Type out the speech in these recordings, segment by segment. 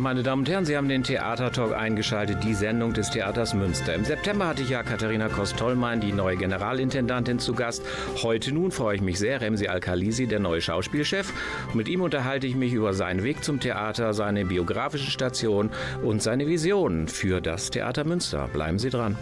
Meine Damen und Herren. Sie haben den Theatertalk eingeschaltet, die Sendung des Theaters Münster. Im September hatte ich ja Katharina Kost-Tollmann, die neue Generalintendantin, zu Gast. Heute nun freue ich mich sehr, Remsi Al-Khalisi, der neue Schauspielchef. mit ihm unterhalte ich mich über seinen Weg zum Theater, seine biografische Station und seine Visionen für das Theater Münster. Bleiben Sie dran.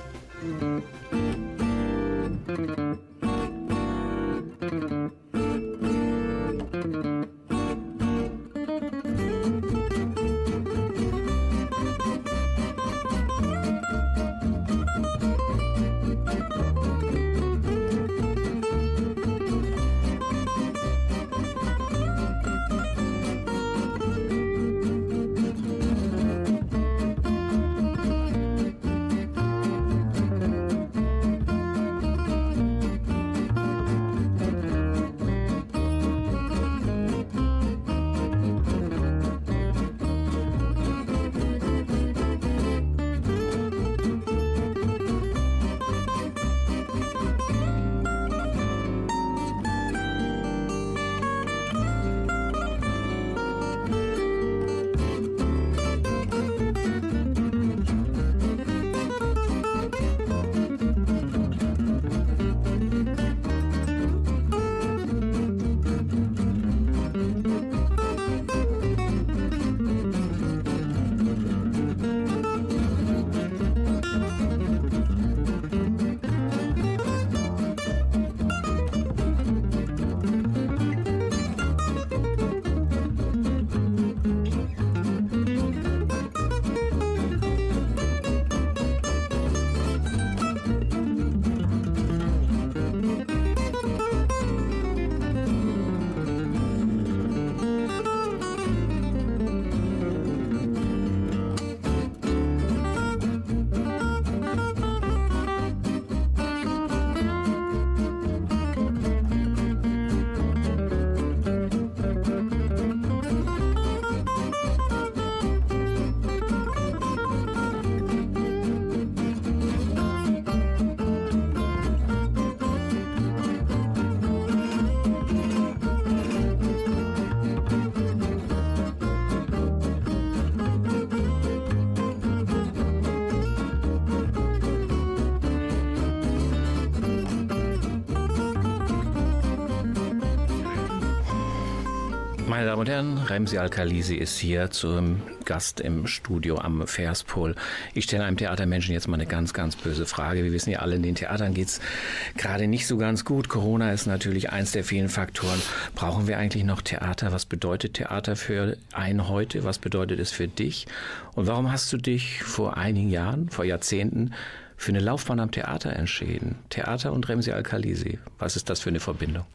Meine Damen und Herren, Remsi Al-Khalisi ist hier zum Gast im Studio am Verspol. Ich stelle einem Theatermenschen jetzt mal eine ganz, ganz böse Frage. Wir wissen ja alle, in den Theatern geht es gerade nicht so ganz gut. Corona ist natürlich eins der vielen Faktoren. Brauchen wir eigentlich noch Theater? Was bedeutet Theater für einen heute? Was bedeutet es für dich? Und warum hast du dich vor einigen Jahren, vor Jahrzehnten, für eine Laufbahn am Theater entschieden? Theater und Remsi Al-Khalisi. Was ist das für eine Verbindung?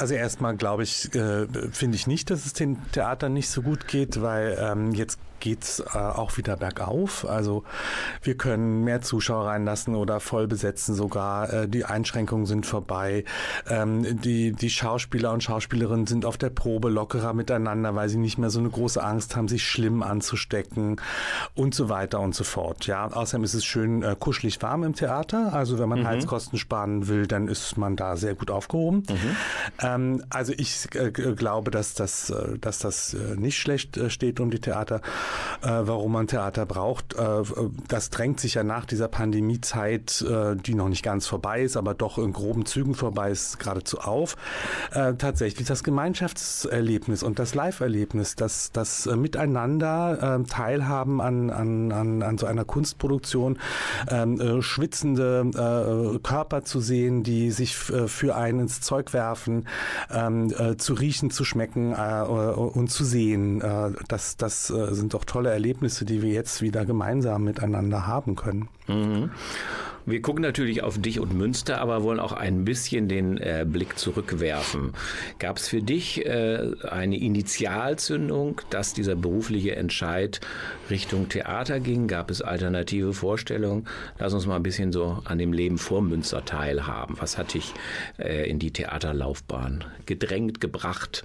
Also erstmal glaube ich, äh, finde ich nicht, dass es den Theatern nicht so gut geht, weil ähm, jetzt geht's äh, auch wieder bergauf. Also wir können mehr Zuschauer reinlassen oder voll besetzen sogar. Äh, die Einschränkungen sind vorbei. Ähm, die, die Schauspieler und Schauspielerinnen sind auf der Probe lockerer miteinander, weil sie nicht mehr so eine große Angst haben, sich schlimm anzustecken und so weiter und so fort. Ja, außerdem ist es schön äh, kuschelig warm im Theater. Also wenn man mhm. Heizkosten sparen will, dann ist man da sehr gut aufgehoben. Mhm. Ähm, also ich äh, glaube, dass das, äh, dass das äh, nicht schlecht steht um die Theater äh, warum man Theater braucht. Äh, das drängt sich ja nach dieser Pandemiezeit, äh, die noch nicht ganz vorbei ist, aber doch in groben Zügen vorbei ist, geradezu auf. Äh, tatsächlich das Gemeinschaftserlebnis und das Live-Erlebnis, das, das Miteinander ähm, teilhaben an, an, an, an so einer Kunstproduktion, ähm, äh, schwitzende äh, Körper zu sehen, die sich für einen ins Zeug werfen, ähm, zu riechen, zu schmecken und zu sehen. das, das sind doch tolle Erlebnisse, die wir jetzt wieder gemeinsam miteinander haben können. Mhm. Wir gucken natürlich auf dich und Münster, aber wollen auch ein bisschen den äh, Blick zurückwerfen. Gab es für dich äh, eine Initialzündung, dass dieser berufliche Entscheid Richtung Theater ging? Gab es alternative Vorstellungen? Lass uns mal ein bisschen so an dem Leben vor Münster teilhaben. Was hat dich äh, in die Theaterlaufbahn gedrängt, gebracht?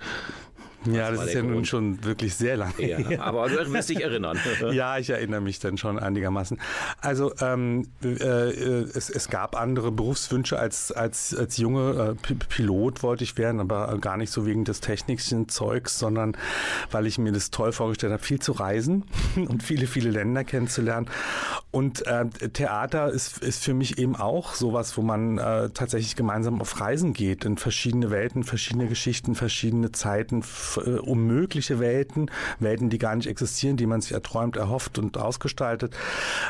Ja, das ist ja nun schon wirklich sehr lange. Ja, aber du wirst dich erinnern. ja, ich erinnere mich dann schon einigermaßen. Also ähm, äh, es, es, gab andere Berufswünsche als, als, als junge äh, Pilot wollte ich werden, aber gar nicht so wegen des technischen Zeugs, sondern weil ich mir das toll vorgestellt habe, viel zu reisen und viele, viele Länder kennenzulernen. Und äh, Theater ist, ist für mich eben auch sowas, wo man äh, tatsächlich gemeinsam auf Reisen geht, in verschiedene Welten, verschiedene Geschichten, verschiedene Zeiten, äh, unmögliche Welten, Welten, die gar nicht existieren, die man sich erträumt, erhofft und ausgestaltet.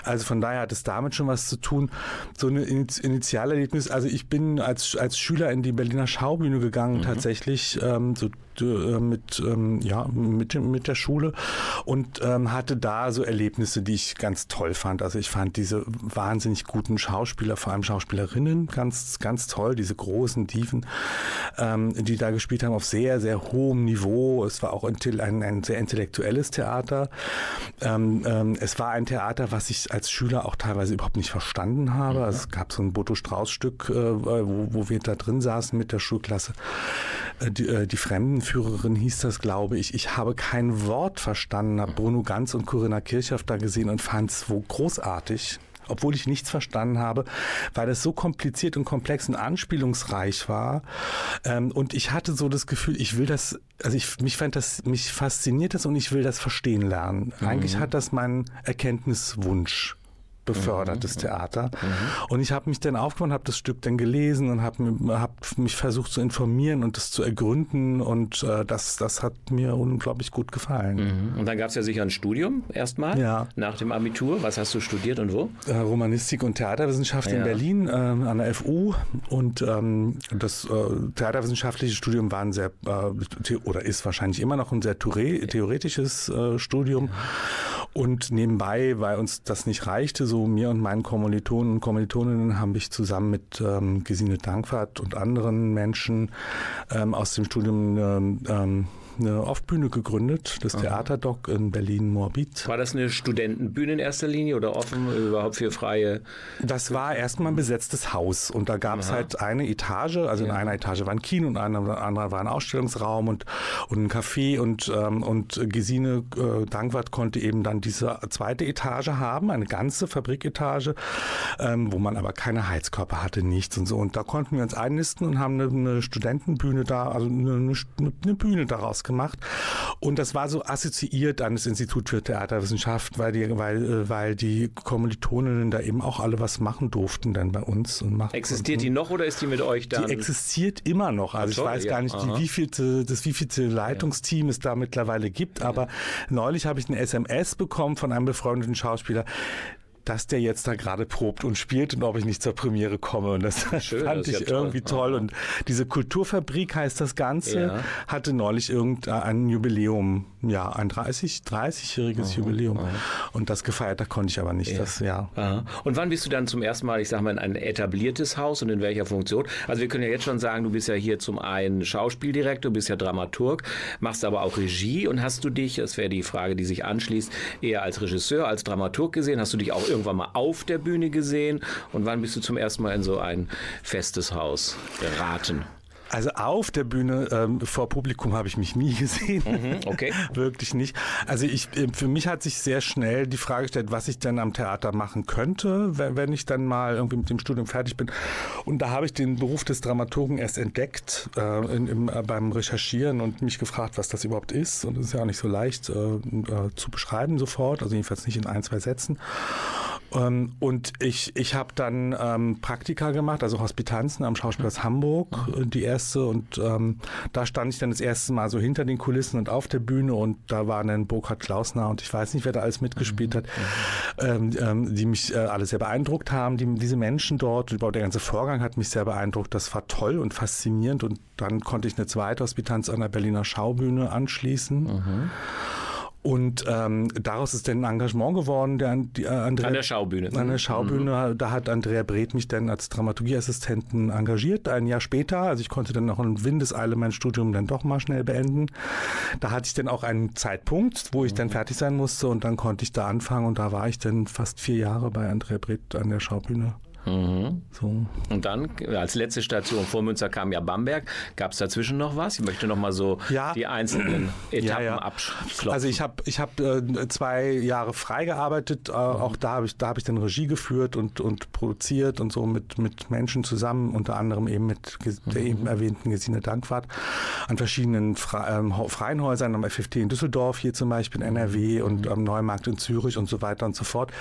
Also von daher hat es damit schon was zu tun. So eine Initialerlebnis, also ich bin als, als Schüler in die Berliner Schaubühne gegangen, mhm. tatsächlich, ähm, so mit, ähm, ja, mit, mit der Schule und ähm, hatte da so Erlebnisse, die ich ganz toll fand. Also ich fand diese wahnsinnig guten Schauspieler, vor allem Schauspielerinnen, ganz, ganz toll, diese großen Dieven, ähm, die da gespielt haben auf sehr, sehr hohem Niveau. Es war auch ein, ein sehr intellektuelles Theater. Es war ein Theater, was ich als Schüler auch teilweise überhaupt nicht verstanden habe. Also es gab so ein Boto Strauß-Stück, äh, wo, wo wir da drin saßen mit der Schulklasse. Äh, die, äh, die Fremdenführerin hieß das, glaube ich. Ich habe kein Wort verstanden, habe Bruno Ganz und Corinna Kirchhoff da gesehen und fand es wo großartig obwohl ich nichts verstanden habe, weil es so kompliziert und komplex und anspielungsreich war. Ähm, und ich hatte so das Gefühl, ich will das, also ich, mich fand das, mich fasziniert das und ich will das verstehen lernen. Mhm. Eigentlich hat das meinen Erkenntniswunsch befördertes mhm. Theater. Mhm. Und ich habe mich dann aufgebaut, habe das Stück dann gelesen und habe hab mich versucht zu informieren und das zu ergründen und äh, das, das hat mir unglaublich gut gefallen. Mhm. Und dann gab es ja sicher ein Studium erstmal ja. nach dem Abitur. Was hast du studiert und wo? Äh, Romanistik und Theaterwissenschaft ja. in Berlin äh, an der FU und ähm, das äh, theaterwissenschaftliche Studium war ein sehr äh, oder ist wahrscheinlich immer noch ein sehr theoretisches äh, Studium. Ja. Und nebenbei, weil uns das nicht reichte, so mir und meinen Kommilitonen und Kommilitoninnen haben ich zusammen mit ähm, Gesine Dankwart und anderen Menschen ähm, aus dem Studium ähm, ähm eine Off-Bühne gegründet, das Theaterdoc in Berlin-Moabit. War das eine Studentenbühne in erster Linie oder offen überhaupt für freie? Das war erstmal ein besetztes Haus und da gab es halt eine Etage, also ja. in einer Etage war ein Kino und in einer andere war ein Ausstellungsraum und, und ein Café und, ähm, und Gesine äh, Dankwart konnte eben dann diese zweite Etage haben, eine ganze Fabriketage, ähm, wo man aber keine Heizkörper hatte, nichts und so. Und da konnten wir uns einnisten und haben eine, eine Studentenbühne da, also eine, eine, eine Bühne daraus gemacht. Und das war so assoziiert an das Institut für Theaterwissenschaft, weil die, weil, äh, weil die Kommilitoninnen da eben auch alle was machen durften dann bei uns. Und machen existiert die noch oder ist die mit euch da? Die existiert immer noch. Also toll, ich weiß ja. gar nicht, die, wievielte, das wievielte Leitungsteam ja. es da mittlerweile gibt. Aber ja. neulich habe ich eine SMS bekommen von einem befreundeten Schauspieler, dass der jetzt da gerade probt und spielt und ob ich nicht zur Premiere komme. Und das Schön, fand das ich irgendwie toll. toll. Und diese Kulturfabrik heißt das Ganze, ja. hatte neulich irgendein Jubiläum, ja, ein 30, 30-jähriges aha, Jubiläum. Aha. Und das gefeiert, da konnte ich aber nicht. Ja. Das, ja. Aha. Und wann bist du dann zum ersten Mal, ich sag mal, in ein etabliertes Haus und in welcher Funktion? Also wir können ja jetzt schon sagen, du bist ja hier zum einen Schauspieldirektor, bist ja Dramaturg, machst aber auch Regie und hast du dich, das wäre die Frage, die sich anschließt, eher als Regisseur, als Dramaturg gesehen, hast du dich auch irgendwann mal auf der Bühne gesehen und wann bist du zum ersten Mal in so ein festes Haus geraten? Also auf der Bühne ähm, vor Publikum habe ich mich nie gesehen. Mhm, okay. Wirklich nicht. Also ich, äh, für mich hat sich sehr schnell die Frage gestellt, was ich denn am Theater machen könnte, wenn, wenn ich dann mal irgendwie mit dem Studium fertig bin. Und da habe ich den Beruf des Dramaturgen erst entdeckt äh, in, im, äh, beim Recherchieren und mich gefragt, was das überhaupt ist. Und es ist ja auch nicht so leicht äh, äh zu beschreiben sofort, also jedenfalls nicht in ein, zwei Sätzen. Ähm, und ich, ich habe dann ähm, Praktika gemacht, also Hospitanzen am Schauspielhaus Hamburg, äh, die erste. Und ähm, da stand ich dann das erste Mal so hinter den Kulissen und auf der Bühne. Und da waren dann Burkhard Klausner und ich weiß nicht, wer da alles mitgespielt hat, ähm, ähm, die mich äh, alle sehr beeindruckt haben. Die, diese Menschen dort, überhaupt der ganze Vorgang hat mich sehr beeindruckt. Das war toll und faszinierend. Und dann konnte ich eine zweite Hospitanz an der Berliner Schaubühne anschließen. Mhm. Und ähm, daraus ist dann ein Engagement geworden. Der, die, äh, Andrea, an der Schaubühne. An der Schaubühne. Mhm. Da hat Andrea Breth mich dann als Dramaturgieassistenten engagiert, ein Jahr später. Also ich konnte dann noch in Windeseile mein Studium dann doch mal schnell beenden. Da hatte ich dann auch einen Zeitpunkt, wo ich mhm. dann fertig sein musste und dann konnte ich da anfangen und da war ich dann fast vier Jahre bei Andrea Breth an der Schaubühne. Mhm. So. Und dann als letzte Station vor Münster kam ja Bamberg. Gab es dazwischen noch was? Ich möchte noch mal so ja. die einzelnen Etappen ja, ja. abklopfen. Also ich habe ich hab, äh, zwei Jahre frei gearbeitet. Äh, mhm. Auch da habe ich, hab ich dann Regie geführt und, und produziert und so mit, mit Menschen zusammen, unter anderem eben mit der mhm. eben erwähnten Gesine Dankwart an verschiedenen Fre ähm, freien Häusern, am FFT in Düsseldorf hier zum Beispiel in NRW mhm. und am Neumarkt in Zürich und so weiter und so fort.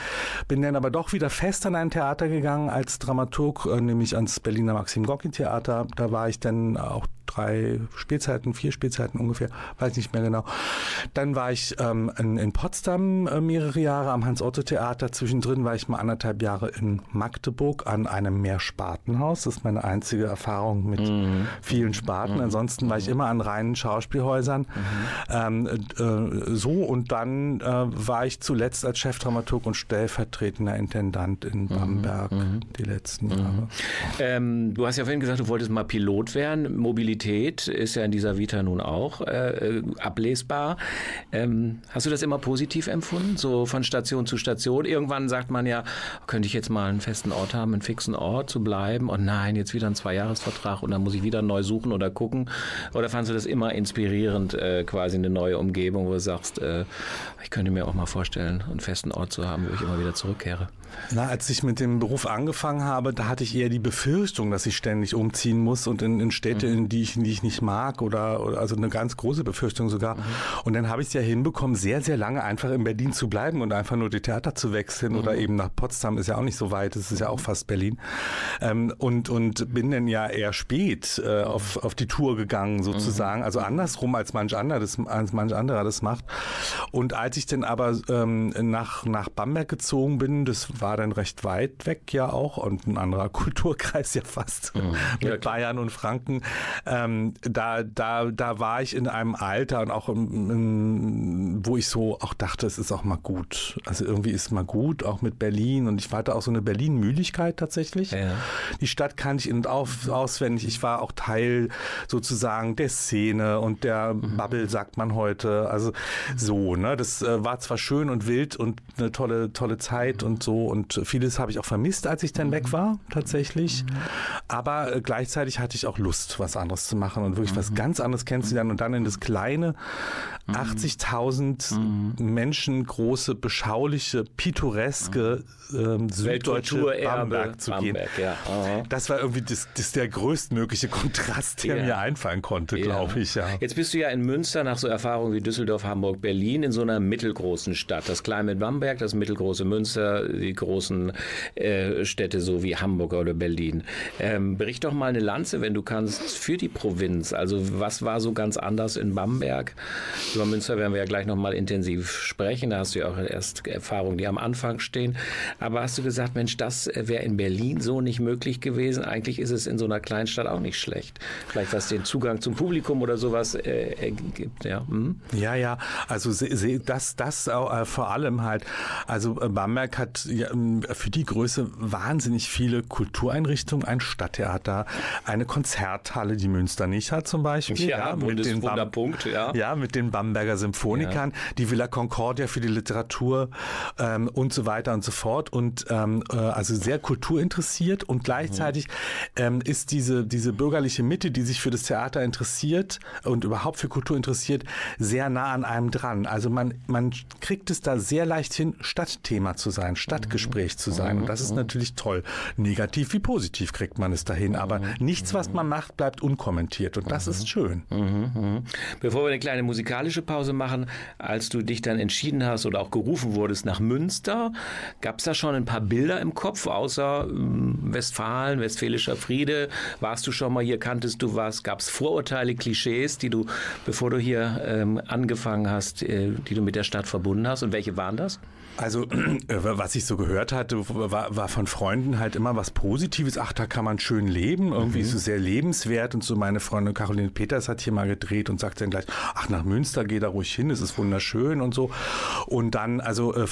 Bin dann aber doch wieder fest an ein Theater gegangen als Dramaturg, äh, nämlich ans Berliner Maxim Gorki Theater. Da war ich dann auch drei Spielzeiten, vier Spielzeiten ungefähr, weiß nicht mehr genau. Dann war ich ähm, in, in, Potsdam äh, mehrere Jahre am Hans-Otto-Theater. Zwischendrin war ich mal anderthalb Jahre in Magdeburg an einem Mehrspartenhaus. Das ist meine einzige Erfahrung mit mhm. vielen Sparten. Mhm. Ansonsten war ich immer an reinen Schauspielhäusern. Mhm. Ähm, äh, so und dann äh, war ich zuletzt als Chefdramaturg und stellvertretender Intendant in mhm. Bamberg mhm. die letzten Jahre. Mhm. Ähm, du hast ja vorhin gesagt, du wolltest mal Pilot werden. Mobilität Mobilität ist ja in dieser Vita nun auch äh, ablesbar. Ähm, hast du das immer positiv empfunden, so von Station zu Station? Irgendwann sagt man ja, könnte ich jetzt mal einen festen Ort haben, einen fixen Ort zu bleiben und nein, jetzt wieder ein Zweijahresvertrag und dann muss ich wieder neu suchen oder gucken. Oder fandest du das immer inspirierend, äh, quasi eine neue Umgebung, wo du sagst, äh, ich könnte mir auch mal vorstellen, einen festen Ort zu haben, wo ich immer wieder zurückkehre? Na, als ich mit dem Beruf angefangen habe, da hatte ich eher die Befürchtung, dass ich ständig umziehen muss und in, in Städte, mhm. in die ich, die ich nicht mag oder, oder, also eine ganz große Befürchtung sogar. Mhm. Und dann habe ich es ja hinbekommen, sehr, sehr lange einfach in Berlin zu bleiben und einfach nur die Theater zu wechseln mhm. oder eben nach Potsdam ist ja auch nicht so weit, das ist ja auch fast Berlin. Ähm, und, und bin dann ja eher spät äh, auf, auf die Tour gegangen sozusagen, also andersrum als manch anderer das, als manch anderer das macht. Und als ich dann aber ähm, nach, nach Bamberg gezogen bin, das war dann recht weit weg ja auch und ein anderer Kulturkreis ja fast mhm. mit ja, Bayern und Franken. Ähm, da, da, da war ich in einem Alter und auch in, in, wo ich so auch dachte, es ist auch mal gut. Also irgendwie ist mal gut, auch mit Berlin und ich hatte auch so eine Berlin-Müdigkeit tatsächlich. Ja. Die Stadt kannte ich in- und auf, auswendig. Ich war auch Teil sozusagen der Szene und der mhm. Bubble, sagt man heute. Also so, ne? Das äh, war zwar schön und wild und eine tolle, tolle Zeit und so und vieles habe ich auch vermisst, als ich dann weg war, tatsächlich. Aber äh, gleichzeitig hatte ich auch Lust, was anderes zu machen und wirklich was ganz anderes kennenzulernen und dann in das kleine, 80.000 Menschen große, beschauliche, pittoreske ähm, süddeutsche Bamberg zu gehen. Bamberg, ja. Das war irgendwie das, das der größtmögliche Kontrast, der ja. mir einfallen konnte, ja. glaube ich. Ja. Jetzt bist du ja in Münster nach so Erfahrungen wie Düsseldorf, Hamburg, Berlin in so einer mittelgroßen Stadt. Das kleine Bamberg, das mittelgroße Münster, die großen äh, Städte so wie Hamburg oder Berlin. Ähm, bericht doch mal eine Lanze, wenn du kannst, für die Provinz. Also was war so ganz anders in Bamberg? Über Münster werden wir ja gleich noch mal intensiv sprechen. Da hast du ja auch erst Erfahrungen, die am Anfang stehen. Aber hast du gesagt, Mensch, das wäre in Berlin so nicht möglich gewesen? Eigentlich ist es in so einer Kleinstadt auch nicht schlecht. Vielleicht was den Zugang zum Publikum oder sowas äh, gibt. Ja, hm? ja, ja. Also das, das äh, vor allem halt. Also äh, Bamberg hat ja, ähm, für die Größe wahnsinnig viele Kultureinrichtungen, ein Stadttheater, eine Konzerthalle, die Münster nicht hat zum Beispiel. Ja, ja mit den Wunderpunkt, ja. Ja, mit den Bamberger Symphonikern, ja. die Villa Concordia für die Literatur ähm, und so weiter und so fort. Und ähm, äh, also sehr kulturinteressiert und gleichzeitig ähm, ist diese, diese bürgerliche Mitte, die sich für das Theater interessiert und überhaupt für Kultur interessiert, sehr nah an einem dran. Also man, man kriegt es da sehr leicht hin, Stadtthema zu sein, Stadtgespräch zu sein. Und das ist natürlich toll. Negativ wie positiv kriegt man es dahin. Aber nichts, was man macht, bleibt unkommentiert. Und das ist schön. Bevor wir eine kleine musikalische Pause machen, als du dich dann entschieden hast oder auch gerufen wurdest nach Münster, gab es da schon ein paar Bilder im Kopf, außer ähm, Westfalen, Westfälischer Friede? Warst du schon mal hier, kanntest du was? Gab es Vorurteile, Klischees, die du, bevor du hier ähm, angefangen hast, äh, die du mit der Stadt verbunden hast. Und welche waren das? Also, was ich so gehört hatte, war, war, von Freunden halt immer was Positives. Ach, da kann man schön leben. Irgendwie mhm. ist es sehr lebenswert. Und so meine Freundin Caroline Peters hat hier mal gedreht und sagt dann gleich, ach, nach Münster geh da ruhig hin, es ist wunderschön und so. Und dann, also, äh,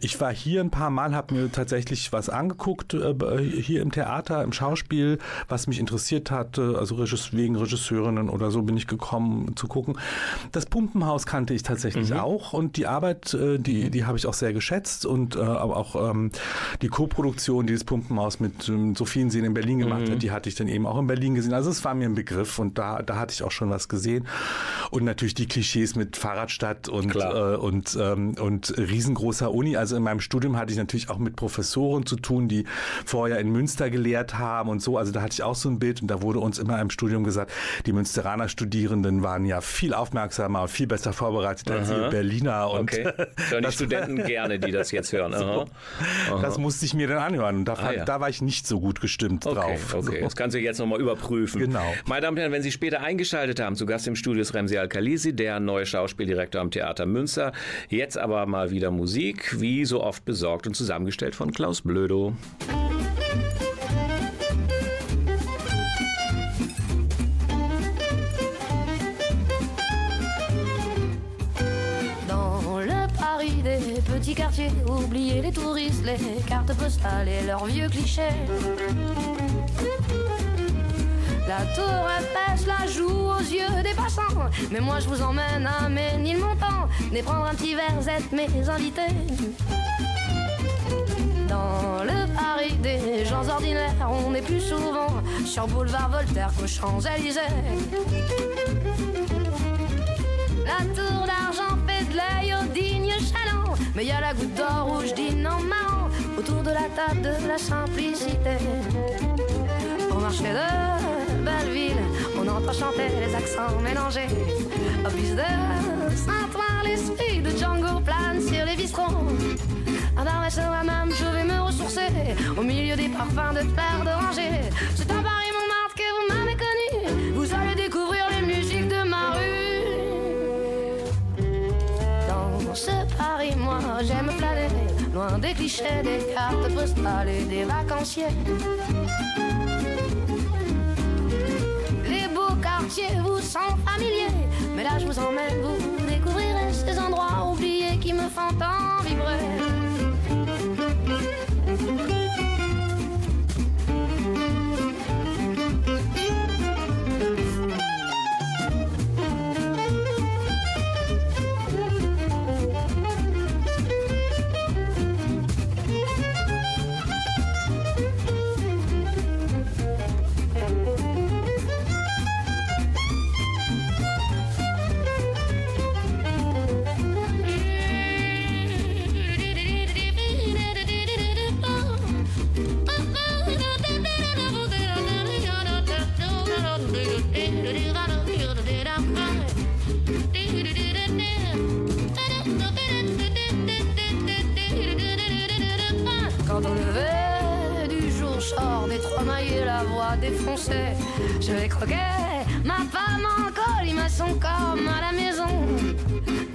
ich war hier ein paar Mal, habe mir tatsächlich was angeguckt, äh, hier im Theater, im Schauspiel, was mich interessiert hatte. Also wegen Regisseurinnen oder so bin ich gekommen zu gucken. Das Pumpenhaus kannte ich tatsächlich mhm. auch. Und die Arbeit, äh, die, die habe ich auch sehr geschätzt und äh, aber auch ähm, die Co-Produktion, die das Pumpenhaus mit ähm, Sophien Sehen in Berlin gemacht mhm. hat, die hatte ich dann eben auch in Berlin gesehen. Also es war mir ein Begriff und da, da hatte ich auch schon was gesehen. Und natürlich die Klischees mit Fahrradstadt und, äh, und, ähm, und riesengroßer Uni. Also in meinem Studium hatte ich natürlich auch mit Professoren zu tun, die vorher in Münster gelehrt haben und so. Also da hatte ich auch so ein Bild und da wurde uns immer im Studium gesagt, die Münsteraner Studierenden waren ja viel aufmerksamer und viel besser vorbereitet als die Berliner. Und okay. Hören die Studenten gerne gerne, die das jetzt hören. Aha. Aha. Das musste ich mir dann anhören. Da, ah, ja. da war ich nicht so gut gestimmt okay, drauf. Okay, so. das kannst du jetzt nochmal überprüfen. Genau. Meine Damen und Herren, wenn Sie später eingeschaltet haben, zu Gast im Studio ist Remsi Al-Khalisi, der neue Schauspieldirektor am Theater Münster. Jetzt aber mal wieder Musik, wie so oft besorgt und zusammengestellt von Klaus Blödo. Petits quartiers, oubliez les touristes, les cartes postales et leurs vieux clichés. La tour Eiffel la joue aux yeux des passants. Mais moi je vous emmène à Ménilmontant, et prendre un petit verre, êtes mes invités. Dans le Paris des gens ordinaires, on est plus souvent sur boulevard Voltaire qu'aux Champs-Élysées. La tour d'argent fait de l'œil au digne chaland. Mais y a la goutte d'or rouge dîne en marrant autour de la table de la simplicité. Au marché de Belleville, on entend chanter les accents mélangés. Au bus de Saint-Ouen, l'esprit de Django plane sur les bistrons. À la même, je vais me ressourcer au milieu des parfums de fleurs d'oranger. C'est un Paris Paris, moi j'aime planer, loin des clichés, des cartes postales et des vacanciers. Les beaux quartiers vous sont familiers, mais là je vous emmène, vous découvrirez ces endroits oubliés qui me font tant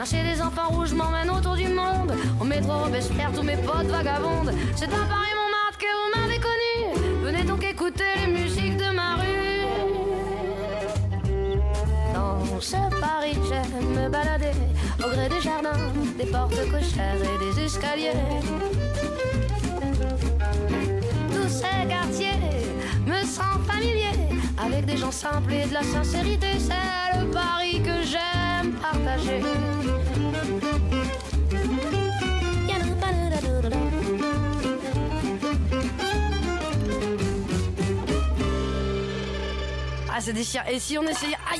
Marcher des enfants rouges m'emmène autour du monde. Au métro Robespierre, tous mes potes vagabondes. C'est un Paris Montmartre que vous m'avez connu. Venez donc écouter les musiques de ma rue. Dans ce Paris, j'aime me balader au gré des jardins, des portes cochères et des escaliers. Tous ces quartiers me sentent familiers avec des gens simples et de la sincérité. C'est le pari que j'aime Ah, c'est déchirant. Et si on essayait. Aïe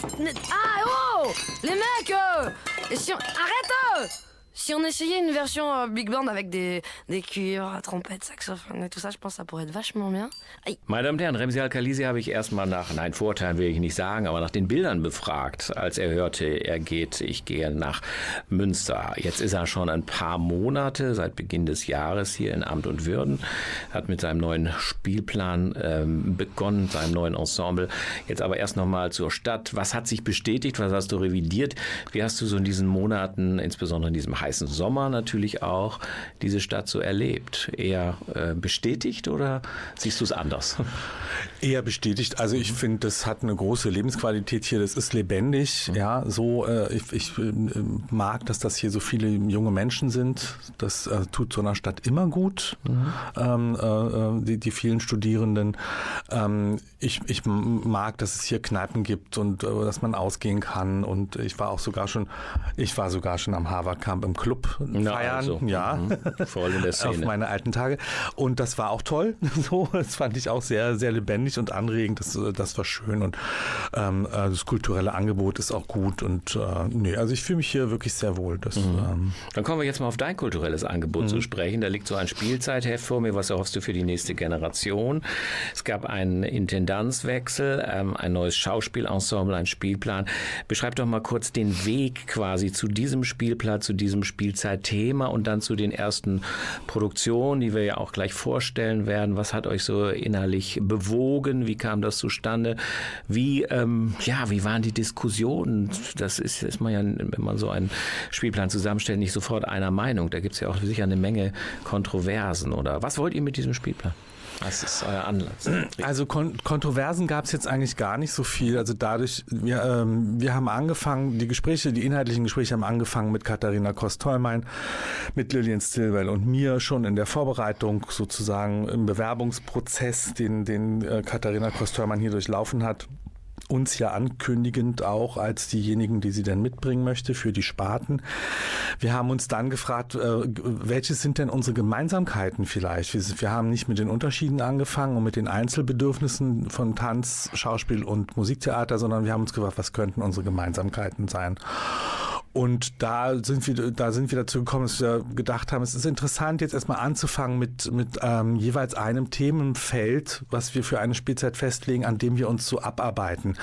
Ah, oh Les mecs euh, Et si on. Arrête euh Si on essayait une version euh, big band avec des, des cuivres, trompettes, saxophone et tout ça, je pense que ça pourrait être vachement bien. Aïe. Meine Damen und Herren, Remsi Al-Khalisi habe ich erstmal nach, nein, Vorurteilen will ich nicht sagen, aber nach den Bildern befragt, als er hörte, er geht, ich gehe nach Münster. Jetzt ist er schon ein paar Monate, seit Beginn des Jahres hier in Amt und Würden, hat mit seinem neuen Spielplan ähm, begonnen, seinem neuen Ensemble. Jetzt aber erst nochmal zur Stadt. Was hat sich bestätigt? Was hast du revidiert? Wie hast du so in diesen Monaten, insbesondere in diesem heißen Sommer natürlich auch, diese Stadt so erlebt? Eher äh, bestätigt oder siehst du es anders? Eher bestätigt. Also ich finde, das hat eine große Lebensqualität hier. Das ist lebendig. Ja, so äh, ich, ich äh, mag, dass das hier so viele junge Menschen sind. Das äh, tut so einer Stadt immer gut. Mhm. Ähm, äh, äh, die, die vielen Studierenden. Ähm, ich, ich mag, dass es hier Kneipen gibt und äh, dass man ausgehen kann. Und ich war auch sogar schon, ich war sogar schon am Harvard Camp im Club Na, feiern. also, ja, mhm. voll in der auf Szene. meine alten Tage. Und das war auch toll. So, das fand ich auch sehr, sehr lebendig und anregend. Das, das war schön und ähm, äh, das kulturelle Angebot ist auch gut. Und äh, nee, also ich fühle mich hier wirklich sehr wohl. Das, ähm, Dann kommen wir jetzt mal auf dein kulturelles Angebot zu sprechen. Da liegt so ein Spielzeitheft vor mir. Was erhoffst du für die nächste Generation? Es gab einen Intendanzwechsel, ähm, ein neues Schauspielensemble, ein Spielplan. Beschreib doch mal kurz den Weg quasi zu diesem Spielplan, zu diesem Spielzeitthema und dann zu den ersten Produktionen, die wir ja auch gleich vorstellen werden. Was hat euch so innerlich bewogen? Wie kam das zustande? Wie, ähm, ja, wie waren die Diskussionen? Das ist, ist man ja, wenn man so einen Spielplan zusammenstellt, nicht sofort einer Meinung. Da gibt es ja auch sicher eine Menge Kontroversen. Oder was wollt ihr mit diesem Spielplan? Was ist euer Anlass? Also Kon Kontroversen gab es jetzt eigentlich gar nicht so viel. Also dadurch, wir, ähm, wir haben angefangen, die Gespräche, die inhaltlichen Gespräche haben angefangen mit Katharina Kost-Tolmein, mit Lillian Stilwell und mir schon in der Vorbereitung sozusagen im Bewerbungsprozess, den, den äh, Katharina Kost-Tolmein hier durchlaufen hat uns ja ankündigend auch als diejenigen, die sie denn mitbringen möchte für die Sparten. Wir haben uns dann gefragt, äh, welche sind denn unsere Gemeinsamkeiten vielleicht? Wir haben nicht mit den Unterschieden angefangen und mit den Einzelbedürfnissen von Tanz, Schauspiel und Musiktheater, sondern wir haben uns gefragt, was könnten unsere Gemeinsamkeiten sein? Und da sind wir, da sind wir dazu gekommen, dass wir gedacht haben, es ist interessant, jetzt erstmal anzufangen mit, mit ähm, jeweils einem Themenfeld, was wir für eine Spielzeit festlegen, an dem wir uns so abarbeiten.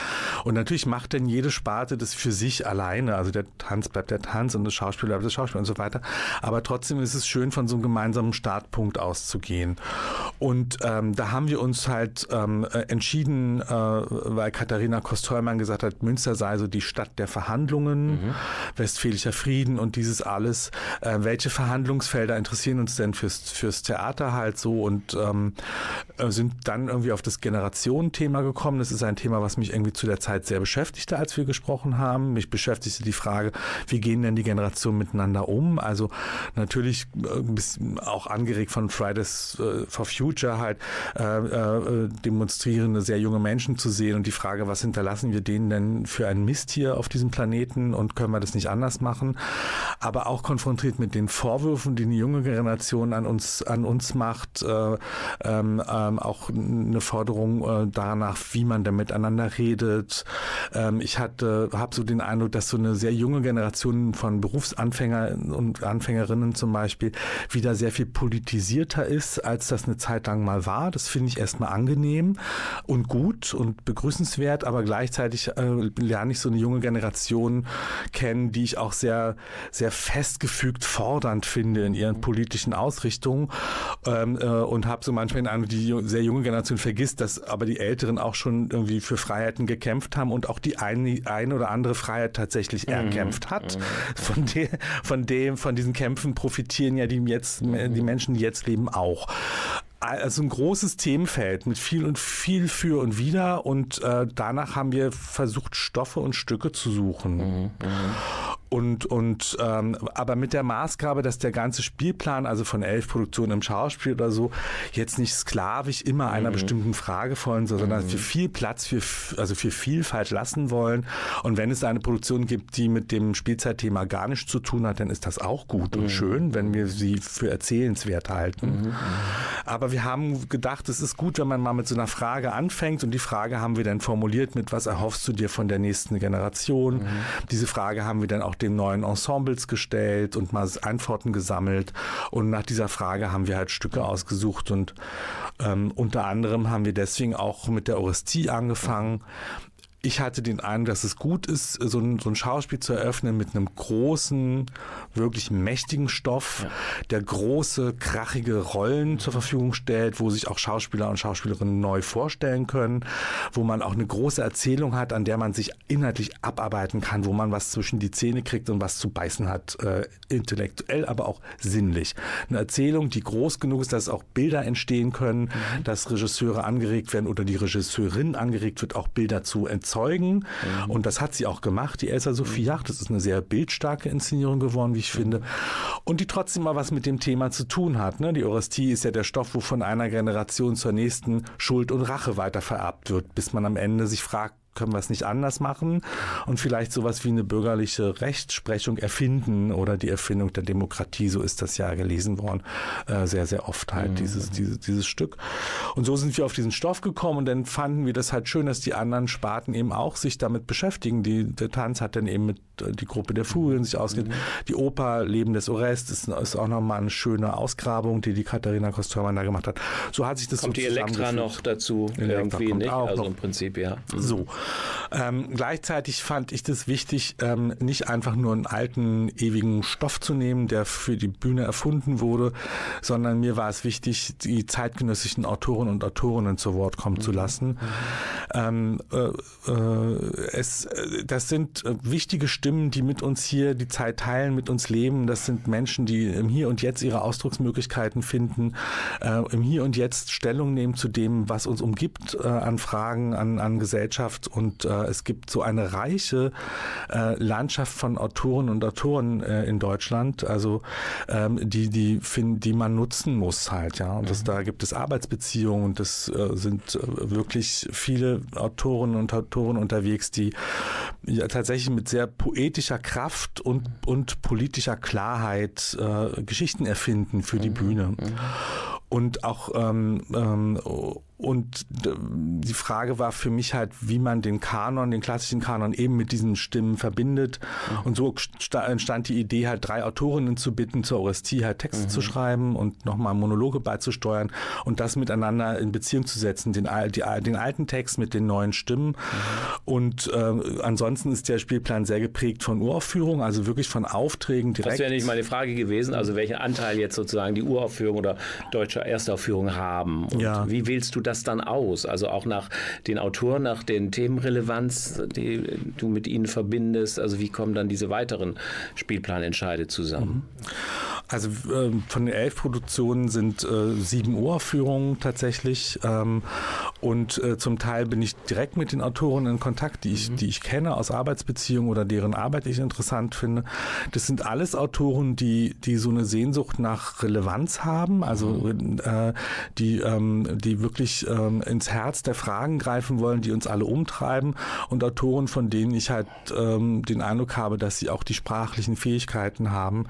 Und natürlich macht denn jede Sparte das für sich alleine. Also der Tanz bleibt der Tanz und das Schauspiel bleibt das Schauspiel und so weiter. Aber trotzdem ist es schön, von so einem gemeinsamen Startpunkt auszugehen. Und ähm, da haben wir uns halt ähm, äh, entschieden, äh, weil Katharina Kostolmann gesagt hat, Münster sei so die Stadt der Verhandlungen. Mhm. Westfälischer Frieden und dieses alles. Äh, welche Verhandlungsfelder interessieren uns denn fürs, fürs Theater halt so und ähm, sind dann irgendwie auf das Generationenthema gekommen. Das ist ein Thema, was mich irgendwie zu der Zeit sehr beschäftigte, als wir gesprochen haben. Mich beschäftigte die Frage, wie gehen denn die Generationen miteinander um? Also natürlich äh, auch angeregt von Fridays äh, for Future halt äh, äh, demonstrierende sehr junge Menschen zu sehen und die Frage, was hinterlassen wir denen denn für einen Mist hier auf diesem Planeten und können wir das nicht anders machen, aber auch konfrontiert mit den Vorwürfen, die die junge Generation an uns, an uns macht, äh, ähm, ähm, auch eine Forderung äh, danach, wie man da miteinander redet. Ähm, ich hatte, habe so den Eindruck, dass so eine sehr junge Generation von Berufsanfänger und Anfängerinnen zum Beispiel wieder sehr viel politisierter ist, als das eine Zeit lang mal war. Das finde ich erstmal angenehm und gut und begrüßenswert, aber gleichzeitig äh, lerne ich so eine junge Generation kennen, die ich auch sehr, sehr festgefügt fordernd finde in ihren politischen Ausrichtungen ähm, äh, und habe so manchmal den Eindruck, die sehr junge Generation vergisst, dass aber die Älteren auch schon irgendwie für Freiheiten gekämpft haben und auch die eine, eine oder andere Freiheit tatsächlich mhm. erkämpft hat. Mhm. Von, de, von dem, von diesen Kämpfen profitieren ja die jetzt, die Menschen, die jetzt leben, auch also ein großes Themenfeld mit viel und viel für und wider und äh, danach haben wir versucht Stoffe und Stücke zu suchen. Mhm, und, und ähm, aber mit der Maßgabe, dass der ganze Spielplan, also von elf Produktionen im Schauspiel oder so, jetzt nicht sklavisch immer einer mhm. bestimmten Frage folgen soll, sondern mhm. für viel Platz, für, also für Vielfalt lassen wollen. Und wenn es eine Produktion gibt, die mit dem Spielzeitthema gar nichts zu tun hat, dann ist das auch gut mhm. und schön, wenn wir sie für erzählenswert halten. Mhm. Aber wir haben gedacht, es ist gut, wenn man mal mit so einer Frage anfängt. Und die Frage haben wir dann formuliert mit, was erhoffst du dir von der nächsten Generation? Mhm. Diese Frage haben wir dann auch den neuen Ensembles gestellt und mal Antworten gesammelt. Und nach dieser Frage haben wir halt Stücke ausgesucht. Und ähm, unter anderem haben wir deswegen auch mit der Orestie angefangen ich hatte den Eindruck, dass es gut ist, so ein, so ein Schauspiel zu eröffnen mit einem großen, wirklich mächtigen Stoff, ja. der große, krachige Rollen zur Verfügung stellt, wo sich auch Schauspieler und Schauspielerinnen neu vorstellen können, wo man auch eine große Erzählung hat, an der man sich inhaltlich abarbeiten kann, wo man was zwischen die Zähne kriegt und was zu beißen hat, äh, intellektuell, aber auch sinnlich. Eine Erzählung, die groß genug ist, dass auch Bilder entstehen können, mhm. dass Regisseure angeregt werden oder die Regisseurin angeregt wird, auch Bilder zu erzeugen erzeugen. Mhm. Und das hat sie auch gemacht, die Elsa Sophia. Das ist eine sehr bildstarke Inszenierung geworden, wie ich finde. Und die trotzdem mal was mit dem Thema zu tun hat. Ne? Die Orestie ist ja der Stoff, wo von einer Generation zur nächsten Schuld und Rache weiter vererbt wird, bis man am Ende sich fragt, können wir es nicht anders machen und vielleicht sowas wie eine bürgerliche Rechtsprechung erfinden oder die Erfindung der Demokratie, so ist das ja gelesen worden, äh, sehr, sehr oft halt, mhm. dieses, dieses, dieses Stück. Und so sind wir auf diesen Stoff gekommen und dann fanden wir das halt schön, dass die anderen Sparten eben auch sich damit beschäftigen. Die, der Tanz hat dann eben mit äh, die Gruppe der Furien sich ausgeht. Mhm. Die Oper Leben des Orest ist, ist auch nochmal eine schöne Ausgrabung, die die Katharina Kostörmann da gemacht hat. So hat sich das Kommt so die Elektra noch dazu Elektra irgendwie, nicht? Also noch. im Prinzip, ja. Mhm. So. Ähm, gleichzeitig fand ich das wichtig, ähm, nicht einfach nur einen alten, ewigen Stoff zu nehmen, der für die Bühne erfunden wurde, sondern mir war es wichtig, die zeitgenössischen Autoren und Autorinnen zu Wort kommen mhm. zu lassen. Mhm. Ähm, äh, äh, es, äh, das sind äh, wichtige Stimmen, die mit uns hier die Zeit teilen, mit uns leben. Das sind Menschen, die im Hier und Jetzt ihre Ausdrucksmöglichkeiten finden, äh, im Hier und Jetzt Stellung nehmen zu dem, was uns umgibt äh, an Fragen, an, an Gesellschaft und äh, es gibt so eine reiche äh, Landschaft von Autoren und Autoren äh, in Deutschland, also ähm, die, die, find, die man nutzen muss halt, ja. Und das, mhm. da gibt es Arbeitsbeziehungen und das äh, sind äh, wirklich viele Autoren und Autoren unterwegs, die ja, tatsächlich mit sehr poetischer Kraft und, und politischer Klarheit äh, Geschichten erfinden für die mhm. Bühne. Mhm. Und auch ähm, ähm, und die Frage war für mich halt, wie man den Kanon, den klassischen Kanon eben mit diesen Stimmen verbindet. Mhm. Und so entstand die Idee, halt drei Autorinnen zu bitten, zur Orestie halt Texte mhm. zu schreiben und nochmal Monologe beizusteuern und das miteinander in Beziehung zu setzen, den, die, den alten Text mit den neuen Stimmen. Mhm. Und äh, ansonsten ist der Spielplan sehr geprägt von Uraufführungen, also wirklich von Aufträgen direkt. Das wäre nicht meine Frage gewesen, also welchen Anteil jetzt sozusagen die Uraufführung oder deutsche Erstaufführung haben. Und ja. wie wählst du das das dann aus? Also auch nach den Autoren, nach den Themenrelevanz, die du mit ihnen verbindest. Also wie kommen dann diese weiteren Spielplanentscheide zusammen? Mhm. Also äh, von den elf Produktionen sind äh, sieben Uraufführungen tatsächlich. Ähm, und äh, zum Teil bin ich direkt mit den Autoren in Kontakt, die ich, mhm. die ich kenne aus Arbeitsbeziehungen oder deren Arbeit ich interessant finde. Das sind alles Autoren, die, die so eine Sehnsucht nach Relevanz haben, also mhm. äh, die, ähm, die wirklich ähm, ins Herz der Fragen greifen wollen, die uns alle umtreiben und Autoren, von denen ich halt ähm, den Eindruck habe, dass sie auch die sprachlichen Fähigkeiten haben,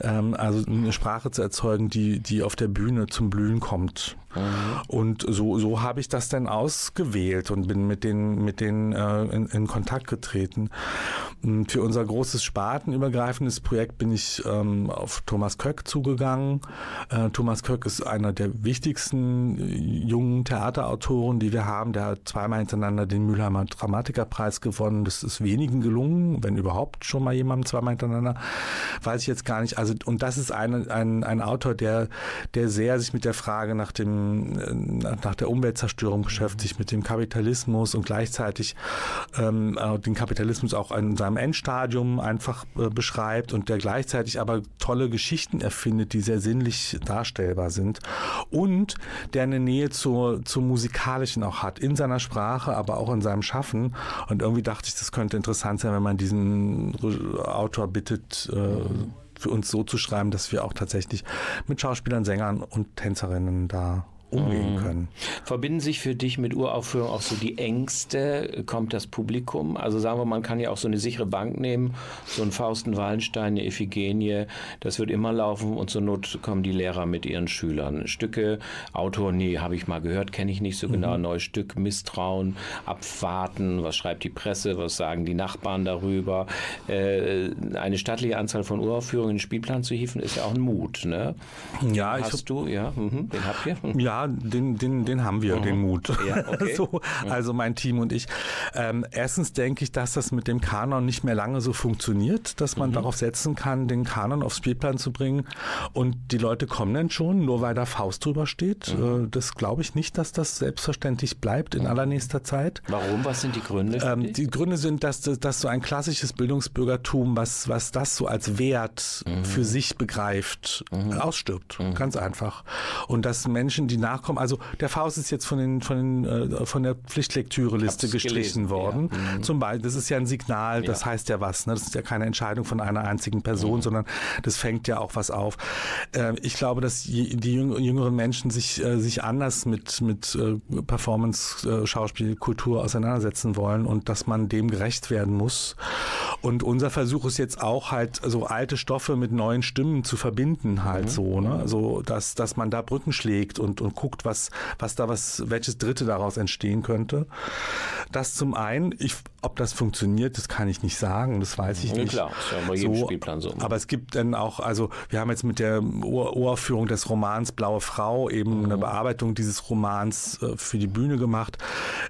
ähm, also eine Sprache zu erzeugen, die, die auf der Bühne zum Blühen kommt. Und so, so habe ich das dann ausgewählt und bin mit denen, mit denen äh, in, in, Kontakt getreten. Und für unser großes spartenübergreifendes Projekt bin ich ähm, auf Thomas Köck zugegangen. Äh, Thomas Köck ist einer der wichtigsten äh, jungen Theaterautoren, die wir haben. Der hat zweimal hintereinander den Mülheimer Dramatikerpreis gewonnen. Das ist wenigen gelungen, wenn überhaupt schon mal jemandem zweimal hintereinander. Weiß ich jetzt gar nicht. Also, und das ist eine, ein, ein Autor, der, der sehr sich mit der Frage nach dem nach der Umweltzerstörung beschäftigt, mit dem Kapitalismus und gleichzeitig ähm, äh, den Kapitalismus auch in seinem Endstadium einfach äh, beschreibt und der gleichzeitig aber tolle Geschichten erfindet, die sehr sinnlich darstellbar sind und der eine Nähe zur, zum Musikalischen auch hat, in seiner Sprache, aber auch in seinem Schaffen. Und irgendwie dachte ich, das könnte interessant sein, wenn man diesen Autor bittet, äh, für uns so zu schreiben, dass wir auch tatsächlich mit Schauspielern, Sängern und Tänzerinnen da umgehen mhm. können. Verbinden sich für dich mit Uraufführung auch so die Ängste? Kommt das Publikum? Also sagen wir, man kann ja auch so eine sichere Bank nehmen, so ein Fausten Wallenstein, eine Iphigenie, das wird immer laufen und zur Not kommen die Lehrer mit ihren Schülern. Stücke, Autor, nee, habe ich mal gehört, kenne ich nicht so genau, mhm. neues Stück, Misstrauen, abwarten, was schreibt die Presse, was sagen die Nachbarn darüber. Äh, eine stattliche Anzahl von Uraufführungen in den Spielplan zu hieven, ist ja auch ein Mut. Ne? Ja, Hast ich, du, ja, mhm, den habt ihr? Ja, den, den, den haben wir, mhm. den Mut. Ja, okay. so, also mein Team und ich. Ähm, erstens denke ich, dass das mit dem Kanon nicht mehr lange so funktioniert, dass man mhm. darauf setzen kann, den Kanon aufs Spielplan zu bringen. Und die Leute kommen dann schon, nur weil da Faust drüber steht. Mhm. Äh, das glaube ich nicht, dass das selbstverständlich bleibt in mhm. allernächster Zeit. Warum? Was sind die Gründe? Ähm, die Gründe sind, dass, dass so ein klassisches Bildungsbürgertum, was, was das so als Wert mhm. für sich begreift, mhm. ausstirbt. Ganz einfach. Und dass Menschen, die nachkommen. Also der Faust ist jetzt von, den, von, den, äh, von der Pflichtlektüreliste gestrichen gelesen, worden. Ja. Mhm. Zum Beispiel, das ist ja ein Signal, das ja. heißt ja was. Ne? Das ist ja keine Entscheidung von einer einzigen Person, mhm. sondern das fängt ja auch was auf. Äh, ich glaube, dass die jüngeren Menschen sich, äh, sich anders mit, mit äh, Performance, äh, Schauspiel, Kultur auseinandersetzen wollen und dass man dem gerecht werden muss. Und unser Versuch ist jetzt auch halt so alte Stoffe mit neuen Stimmen zu verbinden halt mhm. so, ne? Also dass, dass man da Brücken schlägt und, und guckt, was, was da was, welches Dritte daraus entstehen könnte. Das zum einen, ich, ob das funktioniert, das kann ich nicht sagen, das weiß ich ja, nicht. Klar, ist ja bei jedem so, Spielplan so. Aber es gibt dann auch, also wir haben jetzt mit der Uraufführung des Romans Blaue Frau eben mhm. eine Bearbeitung dieses Romans äh, für die Bühne gemacht.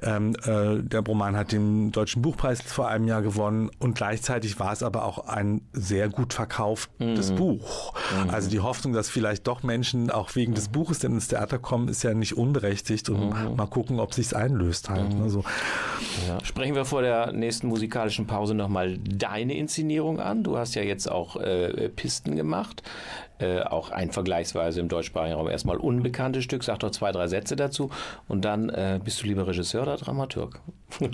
Ähm, äh, der Roman hat den Deutschen Buchpreis vor einem Jahr gewonnen und gleichzeitig war es aber auch ein sehr gut verkauftes mhm. Buch. Mhm. Also die Hoffnung, dass vielleicht doch Menschen auch wegen des mhm. Buches denn ins Theater kommen, ist ja nicht unberechtigt und mhm. mal gucken, ob sich's einlöst halt. Mhm. Ne, so. Ja. Sprechen wir vor der nächsten musikalischen Pause nochmal deine Inszenierung an. Du hast ja jetzt auch äh, Pisten gemacht. Äh, auch ein vergleichsweise im deutschsprachigen Raum erstmal unbekanntes Stück. Sag doch zwei, drei Sätze dazu. Und dann äh, bist du lieber Regisseur oder Dramaturg?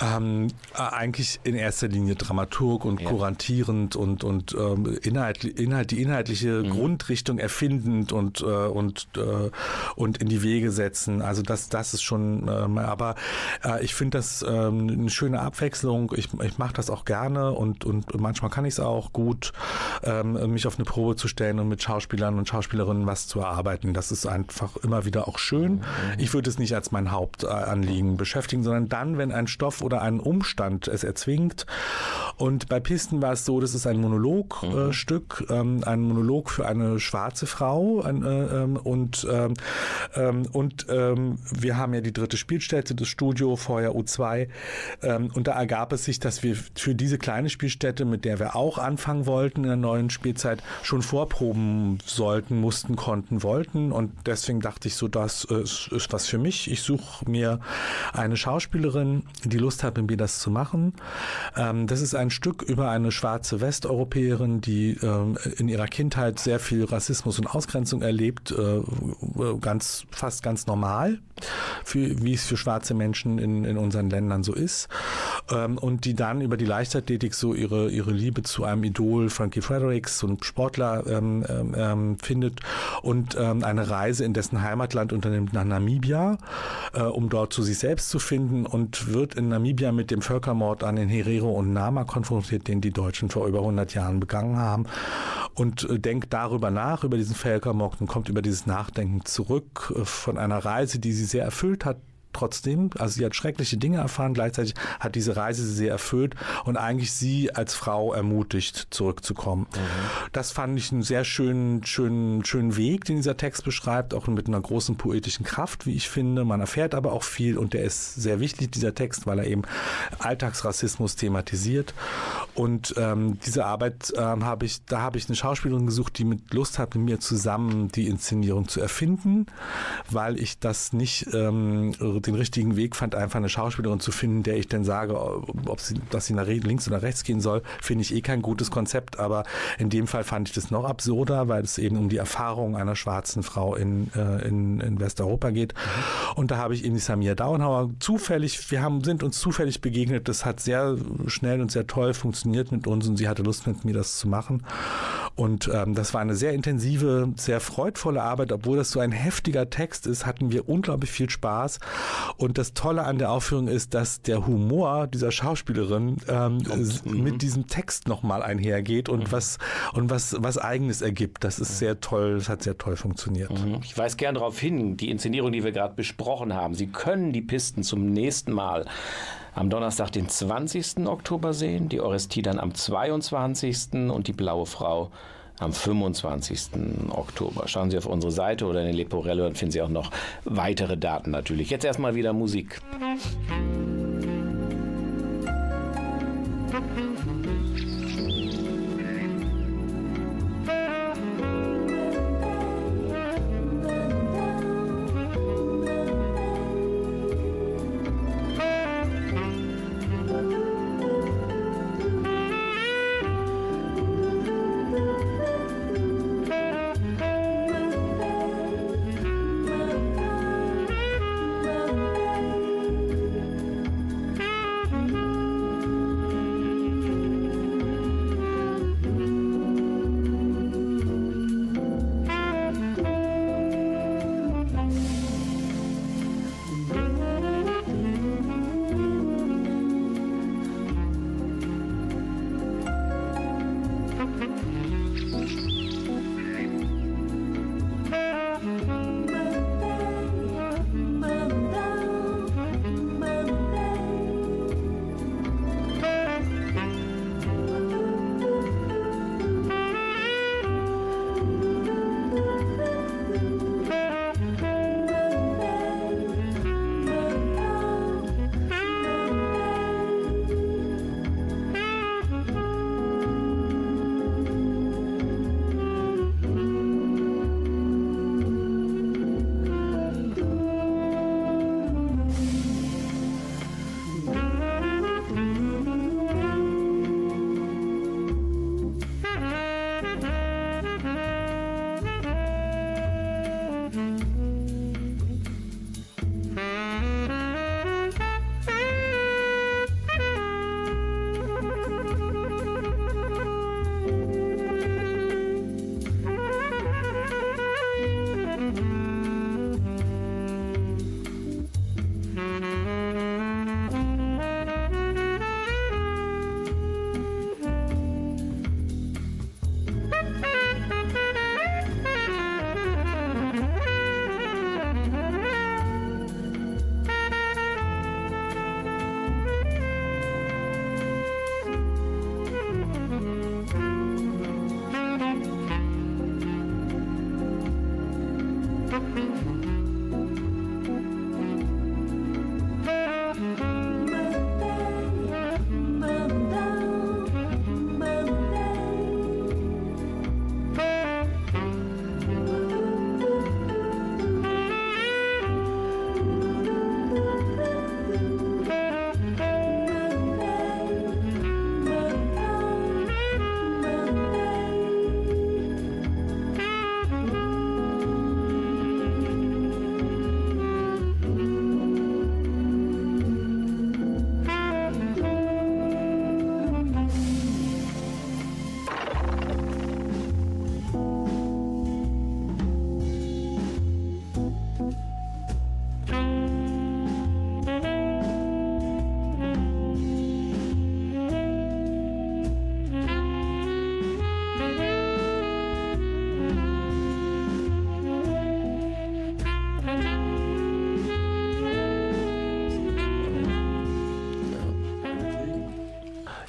Ähm, äh, eigentlich in erster Linie Dramaturg und ja. kurantierend und, und ähm, Inhalt, Inhalt, die inhaltliche mhm. Grundrichtung erfindend und, äh, und, äh, und in die Wege setzen. Also das, das ist schon, ähm, aber äh, ich finde das ähm, eine schöne Abwechslung. Ich, ich mache das auch gerne und, und manchmal kann ich es auch gut, ähm, mich auf eine Probe zu stellen und mit Schauspielern und Schauspielerinnen was zu erarbeiten. Das ist einfach immer wieder auch schön. Mhm. Ich würde es nicht als mein Hauptanliegen beschäftigen, sondern dann, wenn ein Stoff oder ein Umstand es erzwingt. Und bei Pisten war es so, das ist ein Monologstück, mhm. äh, ähm, ein Monolog für eine schwarze Frau. Ein, äh, ähm, und ähm, ähm, und ähm, wir haben ja die dritte Spielstätte, das Studio, vorher U2. Ähm, und da ergab es sich, dass wir für diese kleine Spielstätte, mit der wir auch anfangen wollten in der neuen Spielzeit, schon vorproben sollten, mussten, konnten, wollten. Und deswegen dachte ich so, das ist, ist was für mich. Ich suche mir eine Schauspielerin, die Lust hat, mit mir das zu machen. Ähm, das ist ein Stück über eine schwarze Westeuropäerin, die ähm, in ihrer Kindheit sehr viel Rassismus und Ausgrenzung erlebt, äh, ganz, fast ganz normal, für, wie es für schwarze Menschen in, in unseren Ländern so ist. Ähm, und die dann über die Leichtathletik so ihre, ihre Liebe zu einem Idol, Frankie Fredericks, so einem Sportler, ähm, ähm, ähm findet und eine Reise in dessen Heimatland unternimmt nach Namibia, äh, um dort zu sich selbst zu finden und wird in Namibia Namibia mit dem Völkermord an den Herero und Nama konfrontiert, den die Deutschen vor über 100 Jahren begangen haben. Und äh, denkt darüber nach, über diesen Völkermord und kommt über dieses Nachdenken zurück äh, von einer Reise, die sie sehr erfüllt hat, trotzdem. Also sie hat schreckliche Dinge erfahren, gleichzeitig hat diese Reise sie sehr erfüllt und eigentlich sie als Frau ermutigt, zurückzukommen. Mhm. Das fand ich einen sehr schönen, schönen, schönen Weg, den dieser Text beschreibt, auch mit einer großen poetischen Kraft, wie ich finde. Man erfährt aber auch viel und der ist sehr wichtig, dieser Text, weil er eben Alltagsrassismus thematisiert. Und ähm, diese Arbeit ähm, habe ich, da habe ich eine Schauspielerin gesucht, die mit Lust hat, mit mir zusammen die Inszenierung zu erfinden, weil ich das nicht ähm, den richtigen Weg fand, einfach eine Schauspielerin zu finden, der ich dann sage, ob sie, dass sie nach links oder rechts gehen soll, finde ich eh kein gutes Konzept. Aber in dem Fall fand ich das noch absurder, weil es eben um die Erfahrung einer schwarzen Frau in, äh, in, in Westeuropa geht. Mhm. Und da habe ich eben die Samir Dauenhauer zufällig, wir haben, sind uns zufällig begegnet. Das hat sehr schnell und sehr toll funktioniert mit uns und sie hatte Lust mit mir das zu machen. Und ähm, das war eine sehr intensive, sehr freudvolle Arbeit. Obwohl das so ein heftiger Text ist, hatten wir unglaublich viel Spaß. Und das Tolle an der Aufführung ist, dass der Humor dieser Schauspielerin ähm, und, mit mhm. diesem Text nochmal einhergeht und mhm. was und was, was Eigenes ergibt. Das ist sehr toll, das hat sehr toll funktioniert. Mhm. Ich weise gern darauf hin, die Inszenierung, die wir gerade besprochen haben, Sie können die Pisten zum nächsten Mal am Donnerstag, den 20. Oktober sehen, die Orestie dann am 22. und die Blaue Frau am 25. Oktober. Schauen Sie auf unsere Seite oder in den Leporello, dann finden Sie auch noch weitere Daten natürlich. Jetzt erstmal wieder Musik.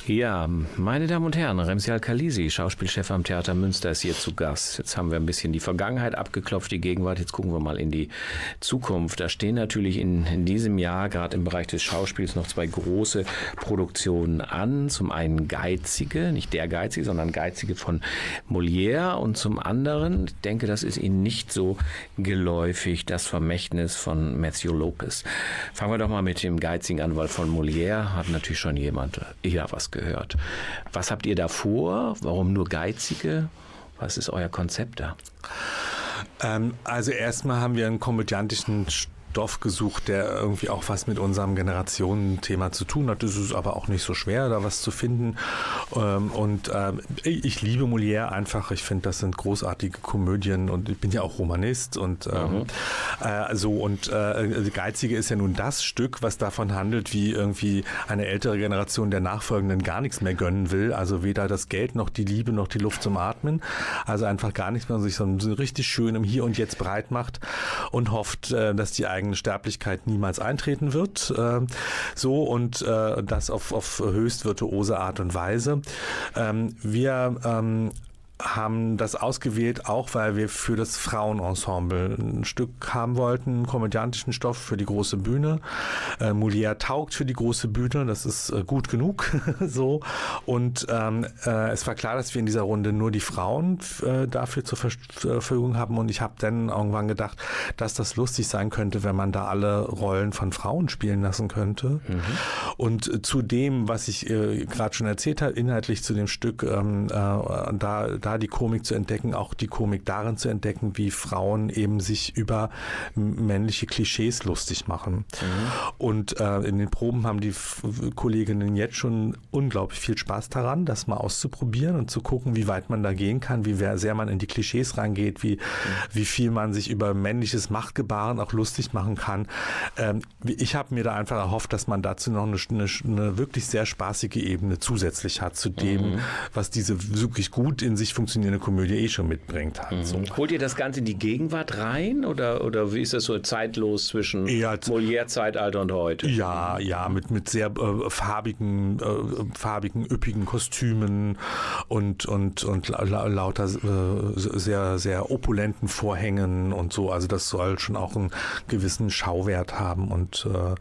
Ja, meine Damen und Herren, Remsi Al-Khalisi, Schauspielchef am Theater Münster, ist hier zu Gast. Jetzt haben wir ein bisschen die Vergangenheit abgeklopft, die Gegenwart. Jetzt gucken wir mal in die Zukunft. Da stehen natürlich in, in diesem Jahr gerade im Bereich des Schauspiels noch zwei große Produktionen an. Zum einen Geizige, nicht der Geizige, sondern Geizige von Molière. Und zum anderen, ich denke, das ist Ihnen nicht so geläufig, das Vermächtnis von Matthew Lopez. Fangen wir doch mal mit dem Geizigen an, weil von Molière hat natürlich schon jemand eher was gehört. Was habt ihr da vor? Warum nur Geizige? Was ist euer Konzept da? Ähm, also erstmal haben wir einen komödiantischen Stoff gesucht, der irgendwie auch was mit unserem Generationenthema zu tun hat. Es ist aber auch nicht so schwer, da was zu finden. Ähm, und ähm, ich liebe Molière einfach. Ich finde, das sind großartige Komödien und ich bin ja auch Romanist und ähm, mhm. äh, so und äh, Geizige ist ja nun das Stück, was davon handelt, wie irgendwie eine ältere Generation der Nachfolgenden gar nichts mehr gönnen will. Also weder das Geld noch die Liebe noch die Luft zum Atmen. Also einfach gar nichts mehr, sich so richtig schön im Hier und Jetzt breit macht und hofft, äh, dass die eigene Sterblichkeit niemals eintreten wird. Äh, so und äh, das auf, auf höchst virtuose Art und Weise. Ähm, wir ähm, haben das ausgewählt, auch weil wir für das Frauenensemble ein Stück haben wollten, komödiantischen Stoff für die große Bühne. Äh, Molière taugt für die große Bühne, das ist äh, gut genug so. Und ähm, äh, es war klar, dass wir in dieser Runde nur die Frauen äh, dafür zur Verfügung haben. Und ich habe dann irgendwann gedacht, dass das lustig sein könnte, wenn man da alle Rollen von Frauen spielen lassen könnte. Mhm. Und zu dem, was ich äh, gerade schon erzählt habe, inhaltlich zu dem Stück, ähm, äh, da da die Komik zu entdecken, auch die Komik darin zu entdecken, wie Frauen eben sich über männliche Klischees lustig machen. Mhm. Und äh, in den Proben haben die Kolleginnen jetzt schon unglaublich viel Spaß daran, das mal auszuprobieren und zu gucken, wie weit man da gehen kann, wie sehr man in die Klischees reingeht, wie, mhm. wie viel man sich über männliches Machtgebaren auch lustig machen kann. Ähm, ich habe mir da einfach erhofft, dass man dazu noch eine, eine, eine wirklich sehr spaßige Ebene zusätzlich hat zu dem, mhm. was diese wirklich gut in sich funktionierende Komödie eh schon mitbringt. Halt. Mhm. So. Holt ihr das Ganze in die Gegenwart rein oder, oder wie ist das so zeitlos zwischen Molière-Zeitalter und heute? Ja, ja, mit, mit sehr äh, farbigen, äh, farbigen, üppigen Kostümen und, und, und la lauter äh, sehr, sehr opulenten Vorhängen und so. Also das soll schon auch einen gewissen Schauwert haben und, äh,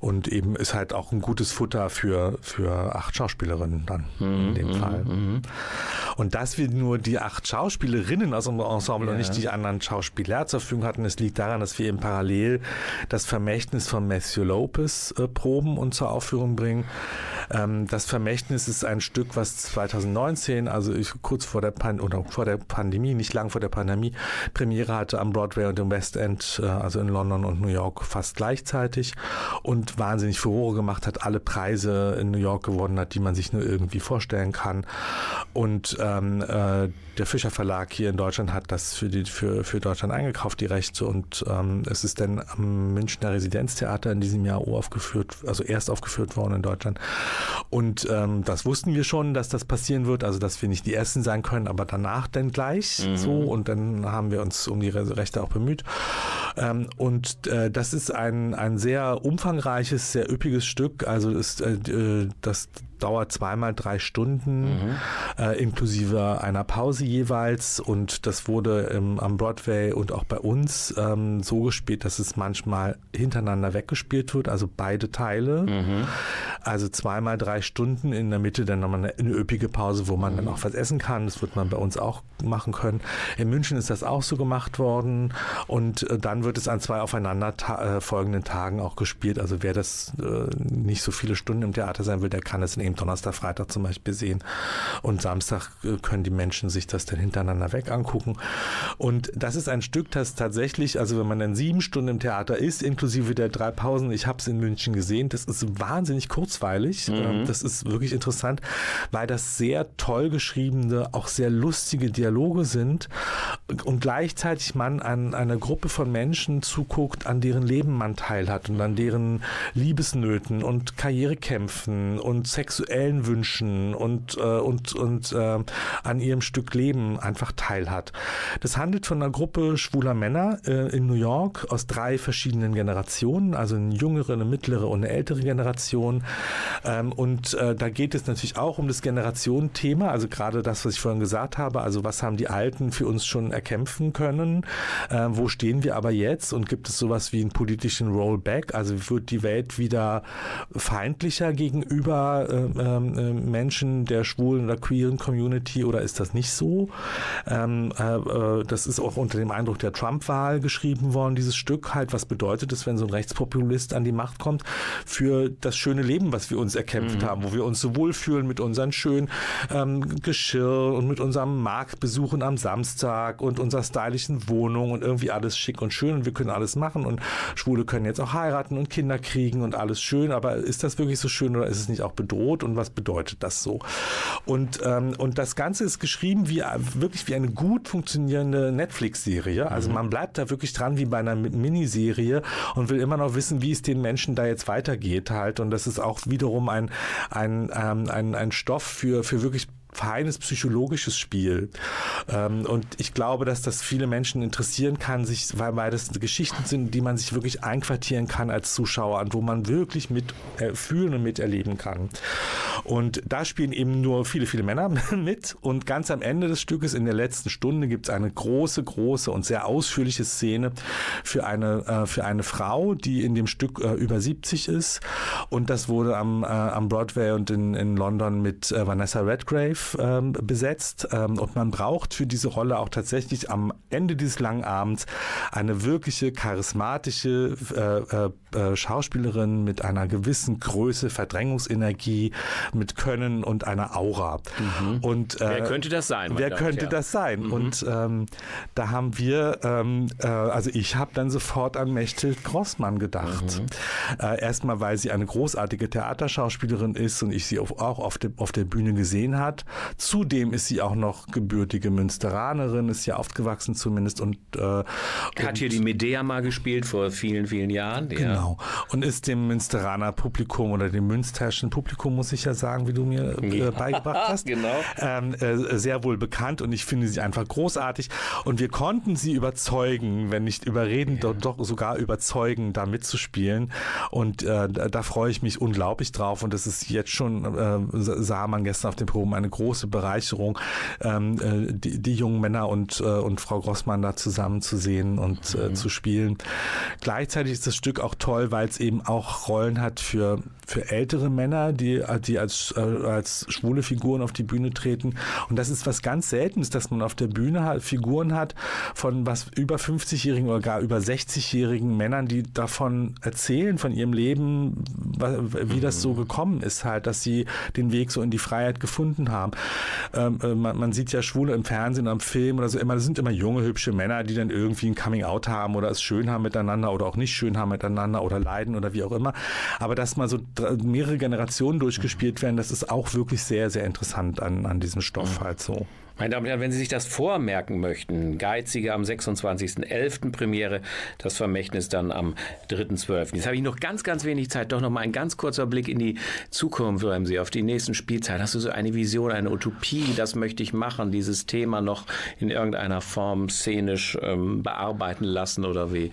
und eben ist halt auch ein gutes Futter für, für acht Schauspielerinnen dann mhm, in dem mhm, Fall. Mhm. Und dass nur die acht Schauspielerinnen aus unserem Ensemble ja. und nicht die anderen Schauspieler zur Verfügung hatten, es liegt daran, dass wir eben parallel das Vermächtnis von Matthew Lopez äh, proben und zur Aufführung bringen. Ähm, das Vermächtnis ist ein Stück, was 2019, also ich, kurz vor der, Pan oder vor der Pandemie, nicht lang vor der Pandemie, Premiere hatte am Broadway und im West End, äh, also in London und New York fast gleichzeitig und wahnsinnig Furore gemacht hat, alle Preise in New York gewonnen hat, die man sich nur irgendwie vorstellen kann. Und ähm, äh, der Fischer Verlag hier in Deutschland hat das für, die, für, für Deutschland eingekauft, die Rechte. Und ähm, es ist dann am Münchner Residenztheater in diesem Jahr aufgeführt, also erst aufgeführt worden in Deutschland. Und ähm, das wussten wir schon, dass das passieren wird, also dass wir nicht die Ersten sein können, aber danach dann gleich mhm. so. Und dann haben wir uns um die Rechte auch bemüht. Ähm, und äh, das ist ein, ein sehr umfangreiches, sehr üppiges Stück. Also ist, äh, äh das dauert zweimal drei Stunden, mhm. äh, inklusive einer Pause jeweils. Und das wurde ähm, am Broadway und auch bei uns ähm, so gespielt, dass es manchmal hintereinander weggespielt wird, also beide Teile. Mhm. Also zweimal drei Stunden, in der Mitte dann nochmal eine, eine üppige Pause, wo man mhm. dann auch was essen kann. Das wird man bei uns auch machen können. In München ist das auch so gemacht worden. Und äh, dann wird es an zwei aufeinander ta äh, folgenden Tagen auch gespielt. Also wer das äh, nicht so viele Stunden im Theater sein will, der kann es in eben Donnerstag, Freitag zum Beispiel sehen. Und Samstag äh, können die Menschen sich das dann hintereinander weg angucken. Und das ist ein Stück, das tatsächlich, also wenn man dann sieben Stunden im Theater ist, inklusive der drei Pausen, ich habe es in München gesehen, das ist wahnsinnig kurzweilig. Mhm. Ähm, das ist wirklich interessant, weil das sehr toll geschriebene, auch sehr lustige Dialoge sind und gleichzeitig man an einer Gruppe von Menschen zuguckt, an deren Leben man teilhat und an deren Liebesnöten und Karrierekämpfen und sexuellen sexuellen Wünschen und, äh, und, und äh, an ihrem Stück Leben einfach teilhat. Das handelt von einer Gruppe schwuler Männer äh, in New York aus drei verschiedenen Generationen, also eine jüngere, eine mittlere und eine ältere Generation. Ähm, und äh, da geht es natürlich auch um das Generationenthema, also gerade das, was ich vorhin gesagt habe, also was haben die Alten für uns schon erkämpfen können, äh, wo stehen wir aber jetzt und gibt es sowas wie einen politischen Rollback, also wird die Welt wieder feindlicher gegenüber äh, Menschen der schwulen oder queeren Community oder ist das nicht so? Ähm, äh, äh, das ist auch unter dem Eindruck der Trump-Wahl geschrieben worden, dieses Stück halt. Was bedeutet es, wenn so ein Rechtspopulist an die Macht kommt für das schöne Leben, was wir uns erkämpft mhm. haben, wo wir uns so wohlfühlen mit unseren schönen ähm, Geschirr und mit unserem Marktbesuchen am Samstag und unserer stylischen Wohnung und irgendwie alles schick und schön und wir können alles machen und Schwule können jetzt auch heiraten und Kinder kriegen und alles schön, aber ist das wirklich so schön oder ist es nicht auch bedroht und was bedeutet das so? Und, ähm, und das Ganze ist geschrieben wie wirklich wie eine gut funktionierende Netflix-Serie. Also mhm. man bleibt da wirklich dran wie bei einer Miniserie und will immer noch wissen, wie es den Menschen da jetzt weitergeht halt. Und das ist auch wiederum ein, ein, ähm, ein, ein Stoff für, für wirklich feines psychologisches Spiel. Ähm, und ich glaube, dass das viele Menschen interessieren kann, sich, weil, das Geschichten sind, die man sich wirklich einquartieren kann als Zuschauer und wo man wirklich mit äh, fühlen und miterleben kann. Und da spielen eben nur viele, viele Männer mit. Und ganz am Ende des Stückes, in der letzten Stunde, gibt es eine große, große und sehr ausführliche Szene für eine, äh, für eine Frau, die in dem Stück äh, über 70 ist. Und das wurde am, äh, am Broadway und in, in London mit äh, Vanessa Redgrave ähm, besetzt ähm, und man braucht für diese Rolle auch tatsächlich am Ende dieses langen Abends eine wirkliche charismatische äh, äh, äh, Schauspielerin mit einer gewissen Größe, Verdrängungsenergie, mit Können und einer Aura. Mhm. Und äh, wer könnte das sein? Wer könnte ja. das sein? Mhm. Und ähm, da haben wir, ähm, äh, also ich habe dann sofort an Mechthild Grossmann gedacht. Mhm. Äh, erstmal, weil sie eine großartige Theaterschauspielerin ist und ich sie auch auf, de, auf der Bühne gesehen hat. Zudem ist sie auch noch gebürtige Münsteranerin, ist ja aufgewachsen zumindest und äh, hat hier die Medea mal gespielt vor vielen, vielen Jahren. Ja. Genau. Und ist dem Münsteraner Publikum oder dem münsterschen Publikum, muss ich ja sagen, wie du mir äh, beigebracht hast, genau. ähm, äh, sehr wohl bekannt und ich finde sie einfach großartig. Und wir konnten sie überzeugen, wenn nicht überreden, ja. doch, doch, sogar überzeugen, da mitzuspielen. Und äh, da, freue ich mich unglaublich drauf. Und das ist jetzt schon, äh, sah man gestern auf dem Proben, eine große große Bereicherung, ähm, äh, die, die, jungen Männer und, äh, und Frau Grossmann da zusammen zu sehen und äh, mhm. zu spielen. Gleichzeitig ist das Stück auch toll, weil es eben auch Rollen hat für, für ältere Männer, die, die als, als schwule Figuren auf die Bühne treten. Und das ist was ganz Seltenes, dass man auf der Bühne halt Figuren hat von was über 50-jährigen oder gar über 60-jährigen Männern, die davon erzählen, von ihrem Leben, wie das so mhm. gekommen ist halt, dass sie den Weg so in die Freiheit gefunden haben. Ähm, äh, man, man, sieht ja Schwule im Fernsehen, am Film oder so immer, das sind immer junge, hübsche Männer, die dann irgendwie ein Coming-out haben oder es schön haben miteinander oder auch nicht schön haben miteinander oder leiden oder wie auch immer. Aber dass mal so mehrere Generationen durchgespielt werden, das ist auch wirklich sehr, sehr interessant an, an diesem Stoff mhm. halt so. Meine Damen und Herren, wenn Sie sich das vormerken möchten, Geizige am 26.11. Premiere, das Vermächtnis dann am 3.12. Jetzt habe ich noch ganz, ganz wenig Zeit. Doch noch mal ein ganz kurzer Blick in die Zukunft, Würden Sie, auf die nächsten Spielzeit. Hast du so eine Vision, eine Utopie, das möchte ich machen, dieses Thema noch in irgendeiner Form szenisch ähm, bearbeiten lassen oder wie?